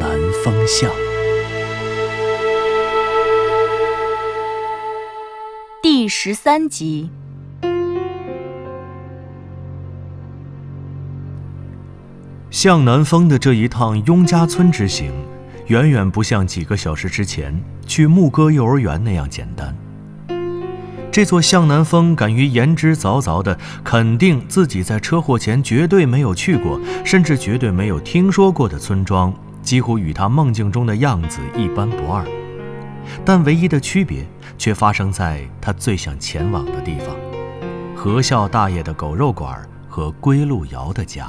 南风巷》第十三集。向南风的这一趟雍家村之行，远远不像几个小时之前去牧歌幼儿园那样简单。这座向南风敢于言之凿凿的肯定自己在车祸前绝对没有去过，甚至绝对没有听说过的村庄，几乎与他梦境中的样子一般不二。但唯一的区别却发生在他最想前往的地方——何孝大爷的狗肉馆和归路遥的家。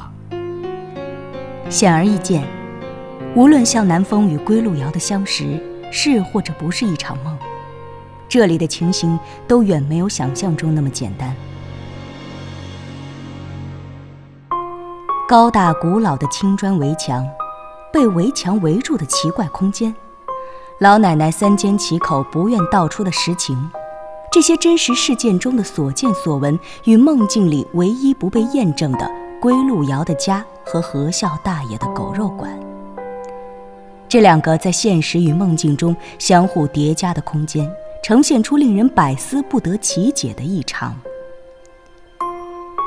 显而易见，无论向南风与归路遥的相识是或者不是一场梦，这里的情形都远没有想象中那么简单。高大古老的青砖围墙，被围墙围住的奇怪空间，老奶奶三缄其口不愿道出的实情，这些真实事件中的所见所闻，与梦境里唯一不被验证的归路遥的家。和何孝大爷的狗肉馆，这两个在现实与梦境中相互叠加的空间，呈现出令人百思不得其解的异常。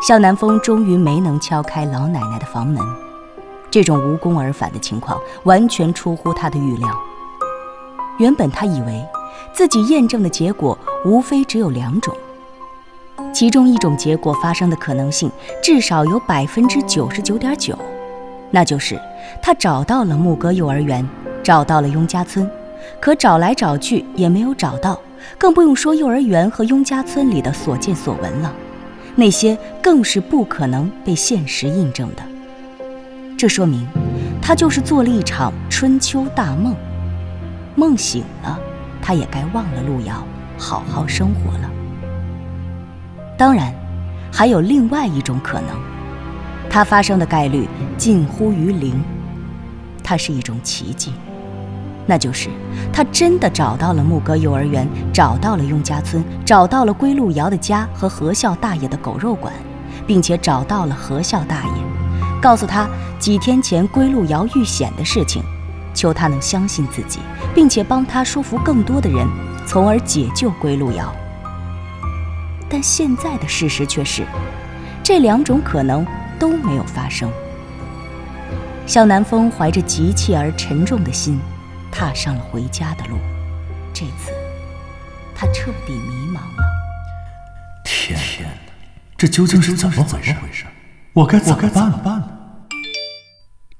肖南风终于没能敲开老奶奶的房门，这种无功而返的情况完全出乎他的预料。原本他以为自己验证的结果无非只有两种。其中一种结果发生的可能性至少有百分之九十九点九，那就是他找到了牧歌幼儿园，找到了雍家村，可找来找去也没有找到，更不用说幼儿园和雍家村里的所见所闻了，那些更是不可能被现实印证的。这说明，他就是做了一场春秋大梦，梦醒了，他也该忘了路遥，好好生活了。当然，还有另外一种可能，它发生的概率近乎于零。它是一种奇迹，那就是他真的找到了牧歌幼儿园，找到了雍家村，找到了归路遥的家和何孝大爷的狗肉馆，并且找到了何孝大爷，告诉他几天前归路遥遇险的事情，求他能相信自己，并且帮他说服更多的人，从而解救归路遥。但现在的事实却是，这两种可能都没有发生。向南风怀着急切而沉重的心，踏上了回家的路。这次，他彻底迷茫了。天哪，这究竟是怎么回事？我该怎么办呢？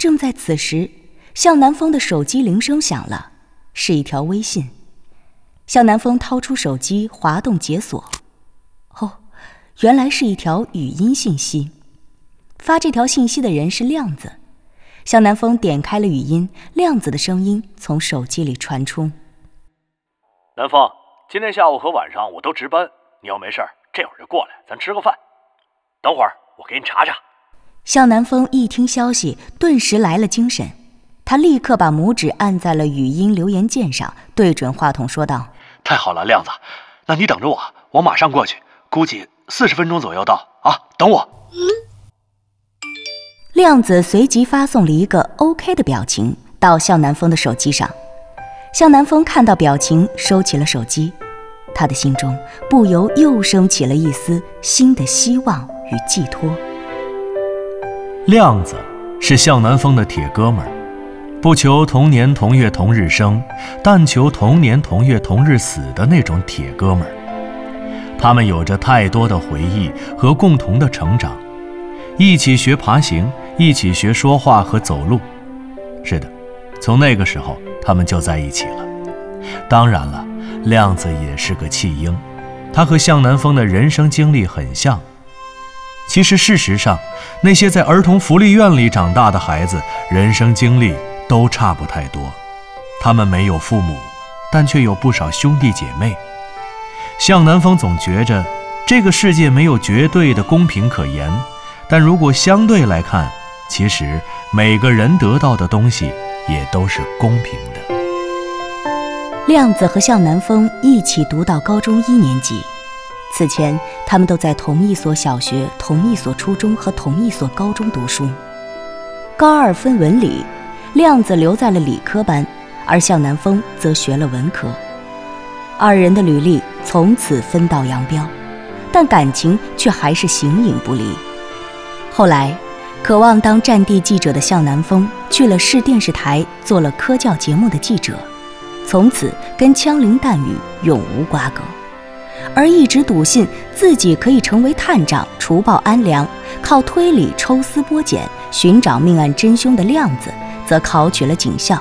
正在此时，向南风的手机铃声响了，是一条微信。向南风掏出手机，滑动解锁。哦原来是一条语音信息，发这条信息的人是亮子。向南风点开了语音，亮子的声音从手机里传出：“南风，今天下午和晚上我都值班，你要没事儿这会儿就过来，咱吃个饭。等会儿我给你查查。”向南风一听消息，顿时来了精神，他立刻把拇指按在了语音留言键上，对准话筒说道：“太好了，亮子，那你等着我，我马上过去，估计……”四十分钟左右到啊，等我。亮子随即发送了一个 OK 的表情到向南风的手机上。向南风看到表情，收起了手机，他的心中不由又升起了一丝新的希望与寄托。亮子是向南风的铁哥们儿，不求同年同月同日生，但求同年同月同日死的那种铁哥们儿。他们有着太多的回忆和共同的成长，一起学爬行，一起学说话和走路。是的，从那个时候他们就在一起了。当然了，亮子也是个弃婴，他和向南风的人生经历很像。其实，事实上，那些在儿童福利院里长大的孩子，人生经历都差不太多。他们没有父母，但却有不少兄弟姐妹。向南风总觉着这个世界没有绝对的公平可言，但如果相对来看，其实每个人得到的东西也都是公平的。亮子和向南风一起读到高中一年级，此前他们都在同一所小学、同一所初中和同一所高中读书。高二分文理，亮子留在了理科班，而向南风则学了文科。二人的履历从此分道扬镳，但感情却还是形影不离。后来，渴望当战地记者的向南风去了市电视台，做了科教节目的记者。从此跟枪林弹雨永无瓜葛，而一直笃信自己可以成为探长、除暴安良，靠推理抽丝剥茧寻找命案真凶的亮子，则考取了警校，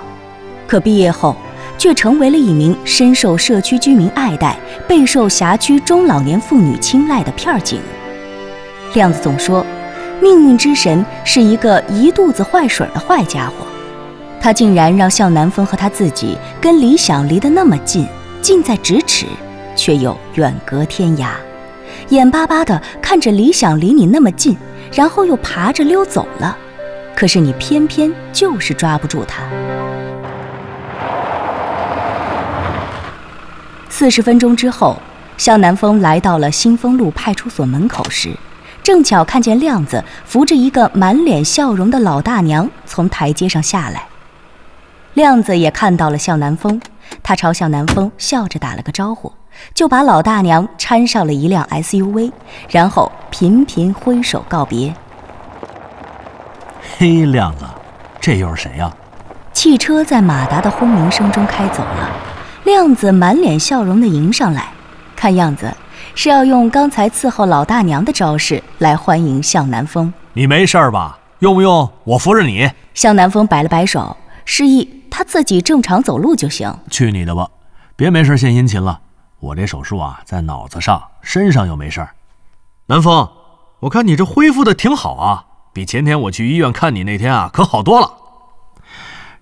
可毕业后却成为了一名深受社区居民爱戴、备受辖区中老年妇女青睐的片警。亮子总说，命运之神是一个一肚子坏水的坏家伙。他竟然让向南风和他自己跟理想离得那么近，近在咫尺，却又远隔天涯，眼巴巴地看着理想离你那么近，然后又爬着溜走了，可是你偏偏就是抓不住他。四十分钟之后，向南风来到了新丰路派出所门口时，正巧看见亮子扶着一个满脸笑容的老大娘从台阶上下来。亮子也看到了向南风，他朝向南风笑着打了个招呼，就把老大娘搀上了一辆 SUV，然后频频挥手告别。嘿，亮子，这又是谁呀？汽车在马达的轰鸣声中开走了，亮子满脸笑容地迎上来，看样子是要用刚才伺候老大娘的招式来欢迎向南风。你没事吧？用不用我扶着你？向南风摆了摆手，示意。他自己正常走路就行。去你的吧，别没事献殷勤了。我这手术啊，在脑子上，身上又没事。南风，我看你这恢复的挺好啊，比前天我去医院看你那天啊，可好多了。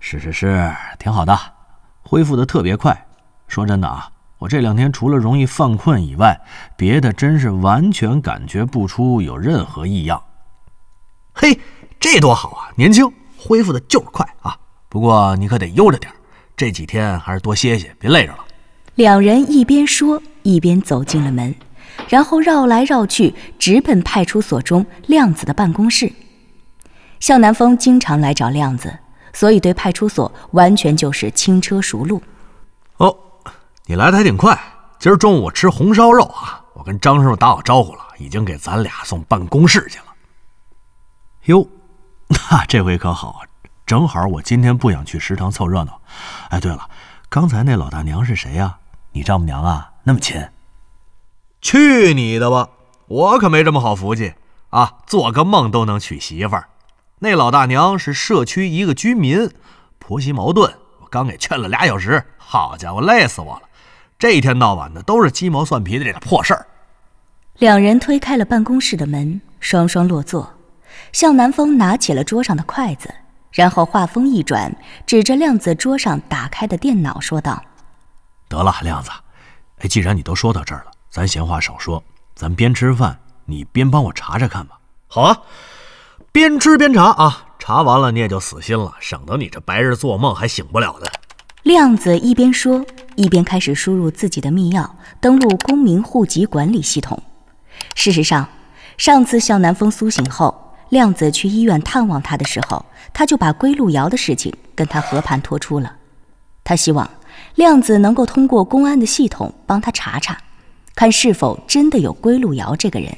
是是是，挺好的，恢复的特别快。说真的啊，我这两天除了容易犯困以外，别的真是完全感觉不出有任何异样。嘿，这多好啊，年轻，恢复的就是快啊。不过你可得悠着点这几天还是多歇歇，别累着了。两人一边说，一边走进了门，然后绕来绕去，直奔派出所中亮子的办公室。向南风经常来找亮子，所以对派出所完全就是轻车熟路。哦，你来的还挺快。今儿中午我吃红烧肉啊，我跟张师傅打好招呼了，已经给咱俩送办公室去了。哟，那这回可好。正好我今天不想去食堂凑热闹。哎，对了，刚才那老大娘是谁呀？你丈母娘啊？那么亲？去你的吧！我可没这么好福气啊！做个梦都能娶媳妇儿。那老大娘是社区一个居民，婆媳矛盾，我刚给劝了俩小时。好家伙，累死我了！这一天到晚的都是鸡毛蒜皮的这点破事儿。两人推开了办公室的门，双双落座。向南风拿起了桌上的筷子。然后话锋一转，指着亮子桌上打开的电脑说道：“得了，亮子，哎，既然你都说到这儿了，咱闲话少说，咱边吃饭，你边帮我查查看吧。”“好啊，边吃边查啊，查完了你也就死心了，省得你这白日做梦还醒不了的。”亮子一边说，一边开始输入自己的密钥，登录公民户籍管理系统。事实上，上次向南风苏醒后。亮子去医院探望他的时候，他就把归路遥的事情跟他和盘托出了。他希望亮子能够通过公安的系统帮他查查，看是否真的有归路遥这个人。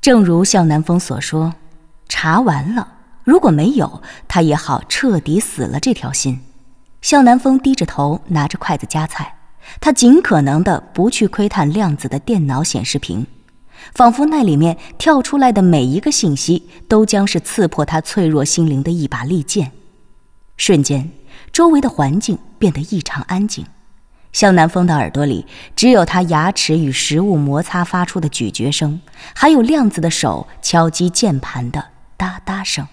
正如向南风所说，查完了，如果没有，他也好彻底死了这条心。向南风低着头拿着筷子夹菜，他尽可能的不去窥探亮子的电脑显示屏。仿佛那里面跳出来的每一个信息，都将是刺破他脆弱心灵的一把利剑。瞬间，周围的环境变得异常安静。向南风的耳朵里只有他牙齿与食物摩擦发出的咀嚼声，还有亮子的手敲击键盘的哒哒声。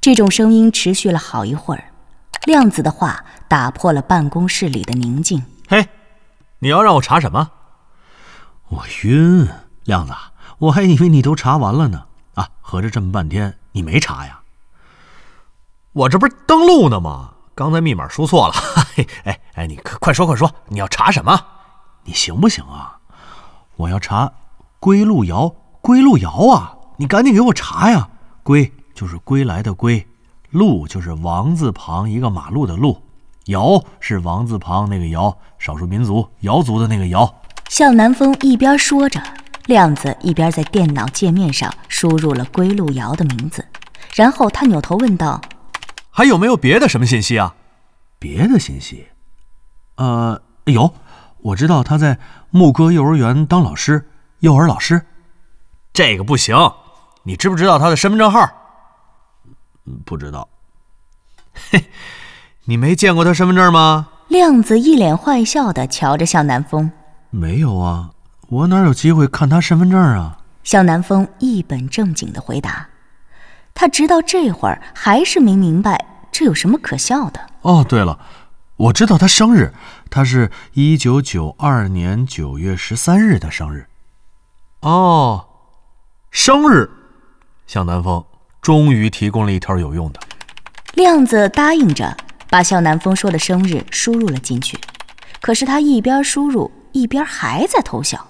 这种声音持续了好一会儿，亮子的话打破了办公室里的宁静。嘿，你要让我查什么？我晕，亮子，我还以为你都查完了呢。啊，合着这么半天你没查呀？我这不是登录呢吗？刚才密码输错了。哎哎，你快说快说，你要查什么？你行不行啊？我要查归路遥，归路遥啊！你赶紧给我查呀！归就是归来的归，路就是王字旁一个马路的路，瑶是王字旁那个瑶，少数民族瑶族的那个瑶。向南风一边说着，亮子一边在电脑界面上输入了归路遥的名字，然后他扭头问道。还有没有别的什么信息啊？别的信息，呃，有，我知道他在牧歌幼儿园当老师，幼儿老师。这个不行，你知不知道他的身份证号？不知道。嘿，你没见过他身份证吗？亮子一脸坏笑的瞧着向南风。没有啊，我哪有机会看他身份证啊？向南风一本正经的回答。他直到这会儿还是没明白这有什么可笑的。哦，对了，我知道他生日，他是一九九二年九月十三日的生日。哦，生日，向南风终于提供了一条有用的。亮子答应着把向南风说的生日输入了进去，可是他一边输入一边还在偷笑。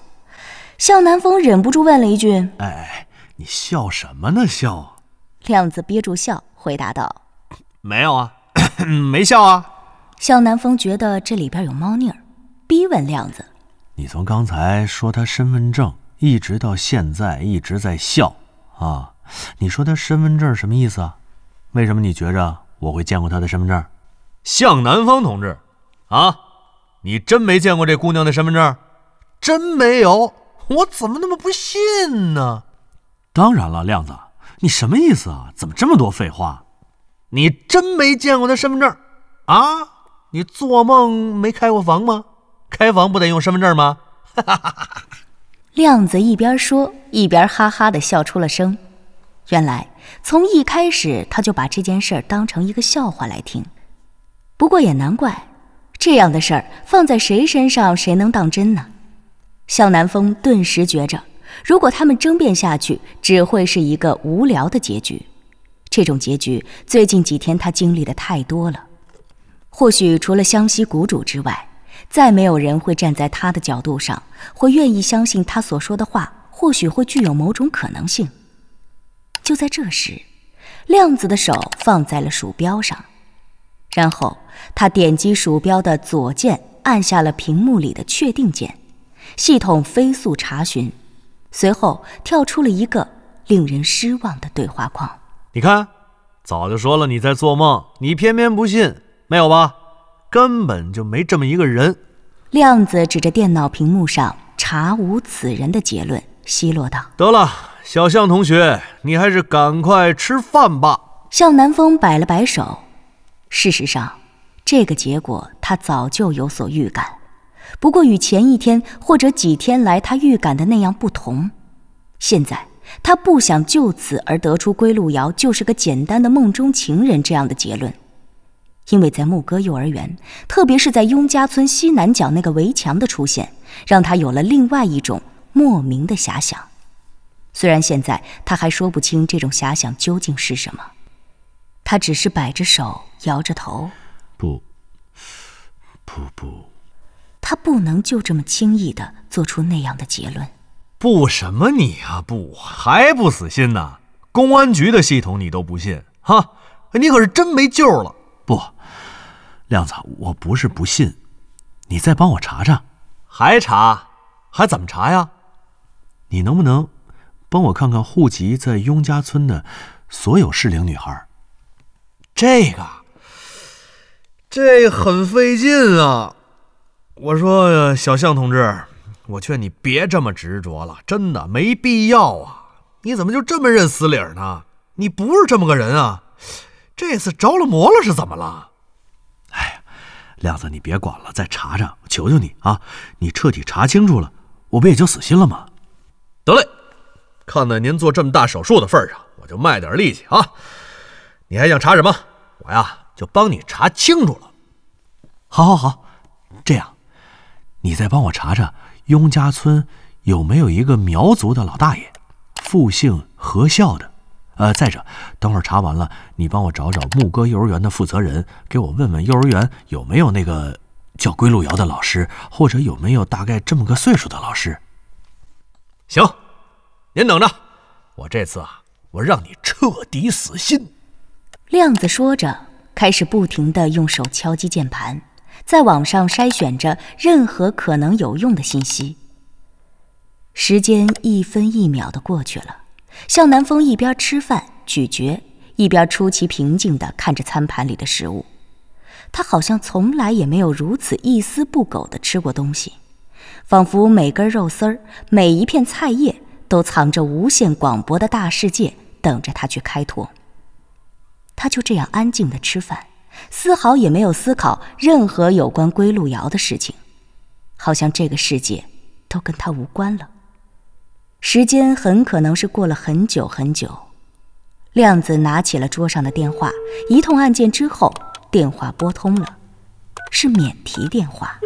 向南风忍不住问了一句：“哎，你笑什么呢？笑？”亮子憋住笑，回答道：“没有啊，没笑啊。”向南风觉得这里边有猫腻儿，逼问亮子：“你从刚才说他身份证，一直到现在一直在笑啊？你说他身份证什么意思啊？为什么你觉着我会见过他的身份证？”向南风同志，啊，你真没见过这姑娘的身份证？真没有？我怎么那么不信呢？当然了，亮子。你什么意思啊？怎么这么多废话？你真没见过他身份证啊？你做梦没开过房吗？开房不得用身份证吗？哈哈哈哈亮子一边说一边哈哈的笑出了声。原来从一开始他就把这件事儿当成一个笑话来听。不过也难怪，这样的事儿放在谁身上谁能当真呢？向南风顿时觉着。如果他们争辩下去，只会是一个无聊的结局。这种结局，最近几天他经历的太多了。或许除了湘西谷主之外，再没有人会站在他的角度上，会愿意相信他所说的话。或许会具有某种可能性。就在这时，亮子的手放在了鼠标上，然后他点击鼠标的左键，按下了屏幕里的确定键，系统飞速查询。随后跳出了一个令人失望的对话框。你看，早就说了你在做梦，你偏偏不信，没有吧？根本就没这么一个人。亮子指着电脑屏幕上“查无此人”的结论，奚落道：“得了，小向同学，你还是赶快吃饭吧。”向南风摆了摆手。事实上，这个结果他早就有所预感。不过与前一天或者几天来他预感的那样不同，现在他不想就此而得出归路遥就是个简单的梦中情人这样的结论，因为在牧歌幼儿园，特别是在雍家村西南角那个围墙的出现，让他有了另外一种莫名的遐想。虽然现在他还说不清这种遐想究竟是什么，他只是摆着手，摇着头，不，不不。他不能就这么轻易的做出那样的结论。不什么你啊？不还不死心呢？公安局的系统你都不信？哈，你可是真没救了。不，亮子，我不是不信，你再帮我查查。还查？还怎么查呀？你能不能帮我看看户籍在雍家村的所有适龄女孩？这个，这很费劲啊。我说，小向同志，我劝你别这么执着了，真的没必要啊！你怎么就这么认死理呢？你不是这么个人啊！这次着了魔了是怎么了？哎呀，亮子，你别管了，再查查，我求求你啊！你彻底查清楚了，我不也就死心了吗？得嘞，看在您做这么大手术的份上，我就卖点力气啊！你还想查什么？我呀，就帮你查清楚了。好，好，好，这样，你再帮我查查雍家村有没有一个苗族的老大爷，复姓何孝的。呃，再者，等会儿查完了，你帮我找找牧歌幼儿园的负责人，给我问问幼儿园有没有那个叫归路遥的老师，或者有没有大概这么个岁数的老师。行，您等着，我这次啊，我让你彻底死心。亮子说着，开始不停地用手敲击键盘，在网上筛选着任何可能有用的信息。时间一分一秒的过去了。向南风一边吃饭咀嚼，一边出奇平静地看着餐盘里的食物。他好像从来也没有如此一丝不苟地吃过东西，仿佛每根肉丝儿、每一片菜叶都藏着无限广博的大世界，等着他去开拓。他就这样安静地吃饭，丝毫也没有思考任何有关归路遥的事情，好像这个世界都跟他无关了。时间很可能是过了很久很久，亮子拿起了桌上的电话，一通按键之后，电话拨通了，是免提电话。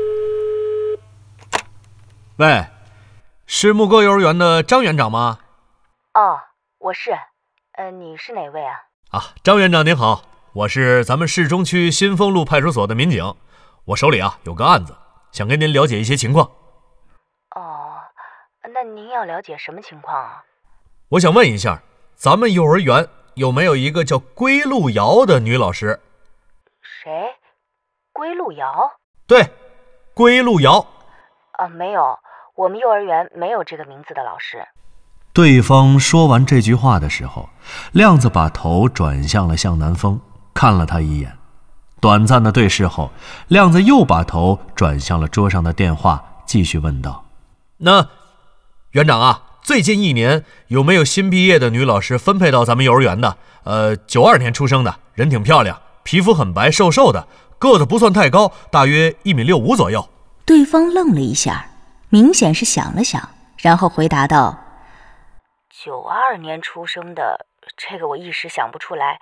喂，是牧歌幼儿园的张园长吗？哦，我是。呃，你是哪位啊？啊，张园长您好，我是咱们市中区新丰路派出所的民警，我手里啊有个案子，想跟您了解一些情况。哦那您要了解什么情况啊？我想问一下，咱们幼儿园有没有一个叫归路瑶的女老师？谁？归路瑶？对，归路瑶。啊，没有，我们幼儿园没有这个名字的老师。对方说完这句话的时候，亮子把头转向了向南风，看了他一眼。短暂的对视后，亮子又把头转向了桌上的电话，继续问道：“那？”园长啊，最近一年有没有新毕业的女老师分配到咱们幼儿园的？呃，九二年出生的，人挺漂亮，皮肤很白，瘦瘦的，个子不算太高，大约一米六五左右。对方愣了一下，明显是想了想，然后回答道：“九二年出生的，这个我一时想不出来，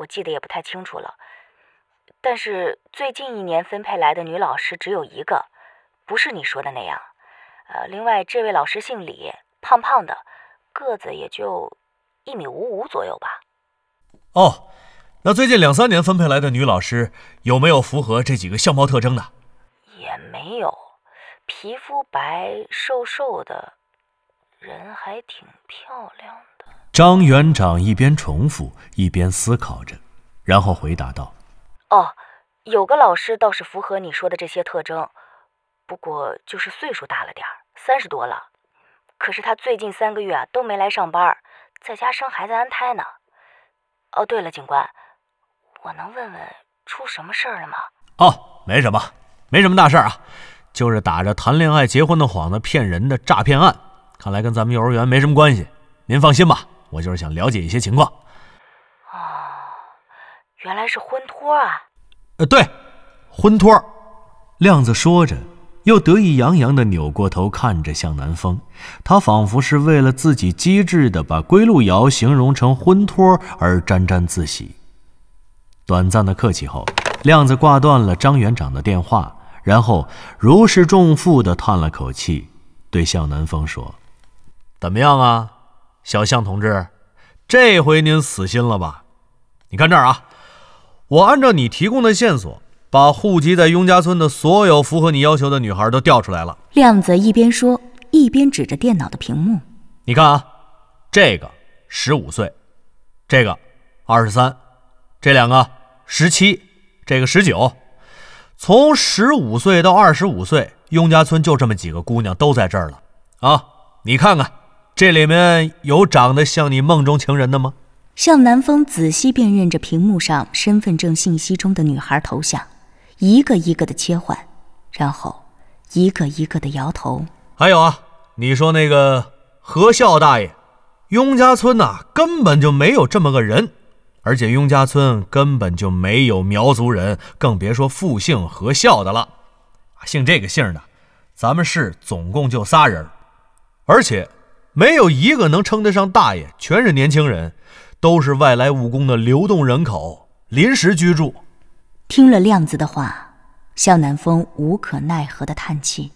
我记得也不太清楚了。但是最近一年分配来的女老师只有一个，不是你说的那样。”呃，另外这位老师姓李，胖胖的，个子也就一米五五左右吧。哦，那最近两三年分配来的女老师有没有符合这几个相貌特征的？也没有，皮肤白，瘦瘦的，人还挺漂亮的。张园长一边重复一边思考着，然后回答道：“哦，有个老师倒是符合你说的这些特征，不过就是岁数大了点儿。”三十多了，可是他最近三个月啊都没来上班，在家生孩子安胎呢。哦，对了，警官，我能问问出什么事儿了吗？哦，没什么，没什么大事啊，就是打着谈恋爱、结婚的幌子骗人的诈骗案，看来跟咱们幼儿园没什么关系。您放心吧，我就是想了解一些情况。哦，原来是婚托啊。呃，对，婚托。亮子说着。又得意洋洋的扭过头看着向南风，他仿佛是为了自己机智的把归路遥形容成婚托而沾沾自喜。短暂的客气后，亮子挂断了张园长的电话，然后如释重负的叹了口气，对向南风说：“怎么样啊，小向同志，这回您死心了吧？你看这儿啊，我按照你提供的线索。”把户籍在雍家村的所有符合你要求的女孩都调出来了。亮子一边说，一边指着电脑的屏幕：“你看啊，这个十五岁，这个二十三，这两个十七，这个十九。从十五岁到二十五岁，雍家村就这么几个姑娘都在这儿了啊！你看看，这里面有长得像你梦中情人的吗？”向南风仔细辨认着屏幕上身份证信息中的女孩头像。一个一个的切换，然后一个一个的摇头。还有啊，你说那个何孝大爷，雍家村呐根本就没有这么个人，而且雍家村根本就没有苗族人，更别说复姓何孝的了。姓这个姓的，咱们市总共就仨人，而且没有一个能称得上大爷，全是年轻人。都是外来务工的流动人口，临时居住。听了亮子的话，向南风无可奈何的叹气。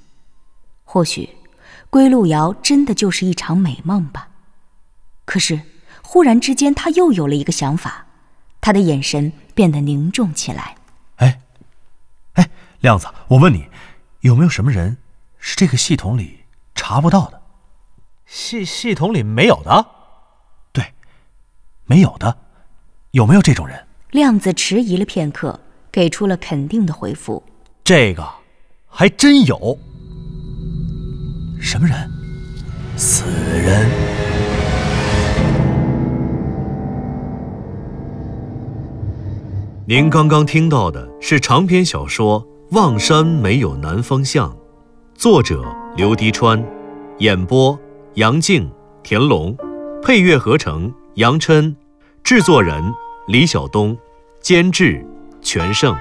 或许，归路遥真的就是一场美梦吧。可是，忽然之间，他又有了一个想法，他的眼神变得凝重起来。哎，哎，亮子，我问你，有没有什么人是这个系统里查不到的？系系统里没有的？对，没有的。有没有这种人？量子迟疑了片刻，给出了肯定的回复：这个还真有。什么人？死人。您刚刚听到的是长篇小说《望山没有南方向》，作者刘迪川，演播杨静、田龙，配乐合成杨琛，制作人李晓东，监制全胜。